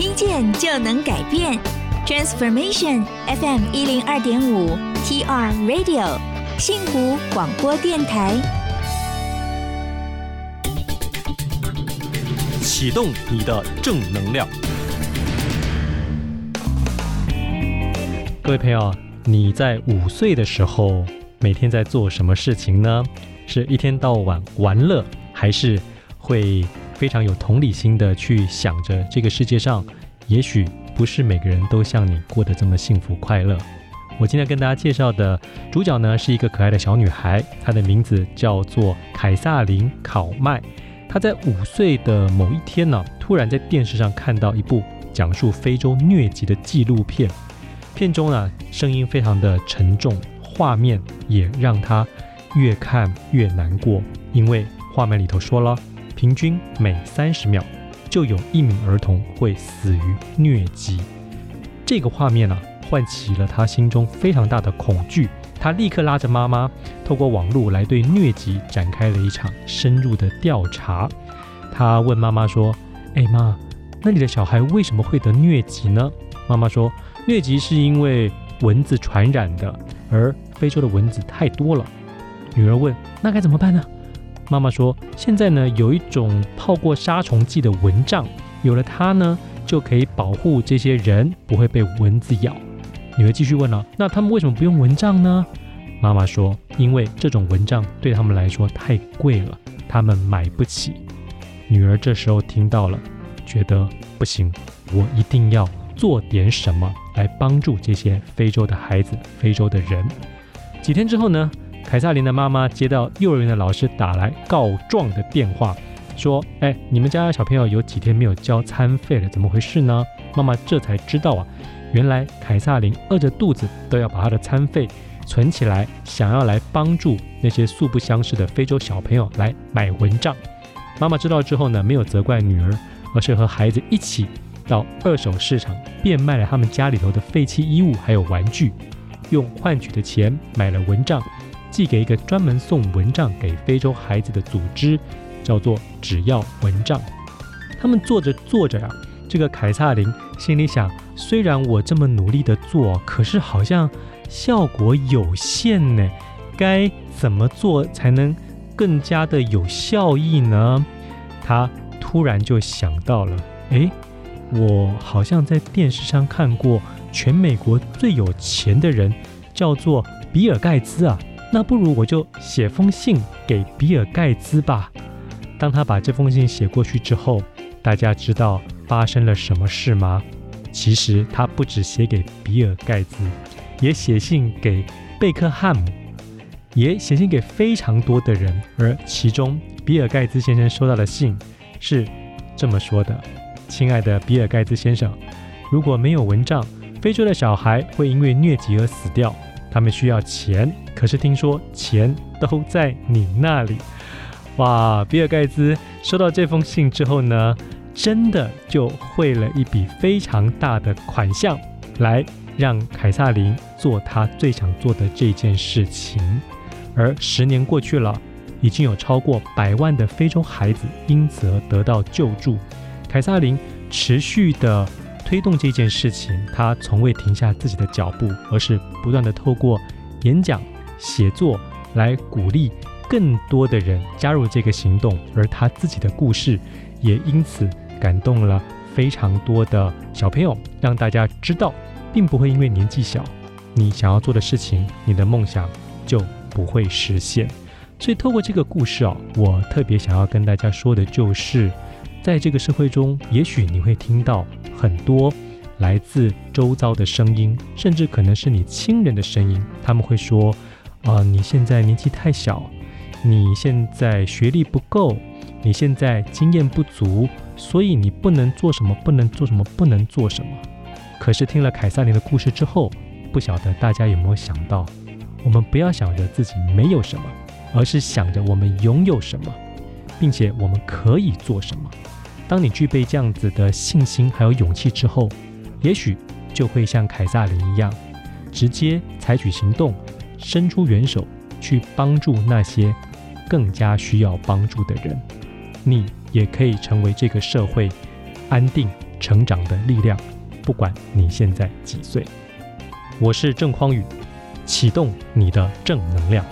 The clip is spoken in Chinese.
听见就能改变，Transformation FM 一零二点五 TR Radio 幸福广播电台，启动你的正能量。各位朋友，你在五岁的时候每天在做什么事情呢？是一天到晚玩乐，还是会非常有同理心的去想着这个世界上，也许不是每个人都像你过得这么幸福快乐。我今天跟大家介绍的主角呢，是一个可爱的小女孩，她的名字叫做凯萨琳·考麦。她在五岁的某一天呢，突然在电视上看到一部讲述非洲疟疾的纪录片，片中呢，声音非常的沉重，画面也让她越看越难过，因为画面里头说了。平均每三十秒就有一名儿童会死于疟疾，这个画面呢、啊，唤起了他心中非常大的恐惧。他立刻拉着妈妈，透过网络来对疟疾展开了一场深入的调查。他问妈妈说：“哎妈，那你的小孩为什么会得疟疾呢？”妈妈说：“疟疾是因为蚊子传染的，而非洲的蚊子太多了。”女儿问：“那该怎么办呢？”妈妈说：“现在呢，有一种泡过杀虫剂的蚊帐，有了它呢，就可以保护这些人不会被蚊子咬。”女儿继续问了：“那他们为什么不用蚊帐呢？”妈妈说：“因为这种蚊帐对他们来说太贵了，他们买不起。”女儿这时候听到了，觉得不行，我一定要做点什么来帮助这些非洲的孩子、非洲的人。几天之后呢，凯萨琳的妈妈接到幼儿园的老师打来告状的电话，说：“哎，你们家小朋友有几天没有交餐费了，怎么回事呢？”妈妈这才知道啊，原来凯萨琳饿着肚子都要把他的餐费存起来，想要来帮助那些素不相识的非洲小朋友来买蚊帐。妈妈知道之后呢，没有责怪女儿，而是和孩子一起到二手市场变卖了他们家里头的废弃衣物还有玩具，用换取的钱买了蚊帐。寄给一个专门送蚊帐给非洲孩子的组织，叫做“只要蚊帐”。他们做着做着呀、啊，这个凯萨琳心里想：虽然我这么努力的做，可是好像效果有限呢。该怎么做才能更加的有效益呢？他突然就想到了：诶，我好像在电视上看过，全美国最有钱的人叫做比尔盖茨啊。那不如我就写封信给比尔盖茨吧。当他把这封信写过去之后，大家知道发生了什么事吗？其实他不只写给比尔盖茨，也写信给贝克汉姆，也写信给非常多的人。而其中，比尔盖茨先生收到的信是这么说的：“亲爱的比尔盖茨先生，如果没有蚊帐，非洲的小孩会因为疟疾而死掉。”他们需要钱，可是听说钱都在你那里。哇！比尔盖茨收到这封信之后呢，真的就汇了一笔非常大的款项，来让凯撒琳做他最想做的这件事情。而十年过去了，已经有超过百万的非洲孩子因此而得到救助。凯撒琳持续的。推动这件事情，他从未停下自己的脚步，而是不断地透过演讲、写作来鼓励更多的人加入这个行动。而他自己的故事也因此感动了非常多的小朋友，让大家知道，并不会因为年纪小，你想要做的事情，你的梦想就不会实现。所以，透过这个故事啊，我特别想要跟大家说的就是。在这个社会中，也许你会听到很多来自周遭的声音，甚至可能是你亲人的声音。他们会说：“啊、你现在年纪太小，你现在学历不够，你现在经验不足，所以你不能做什么，不能做什么，不能做什么。”可是听了凯萨琳的故事之后，不晓得大家有没有想到，我们不要想着自己没有什么，而是想着我们拥有什么。并且我们可以做什么？当你具备这样子的信心还有勇气之后，也许就会像凯撒琳一样，直接采取行动，伸出援手去帮助那些更加需要帮助的人。你也可以成为这个社会安定成长的力量，不管你现在几岁。我是郑匡宇，启动你的正能量。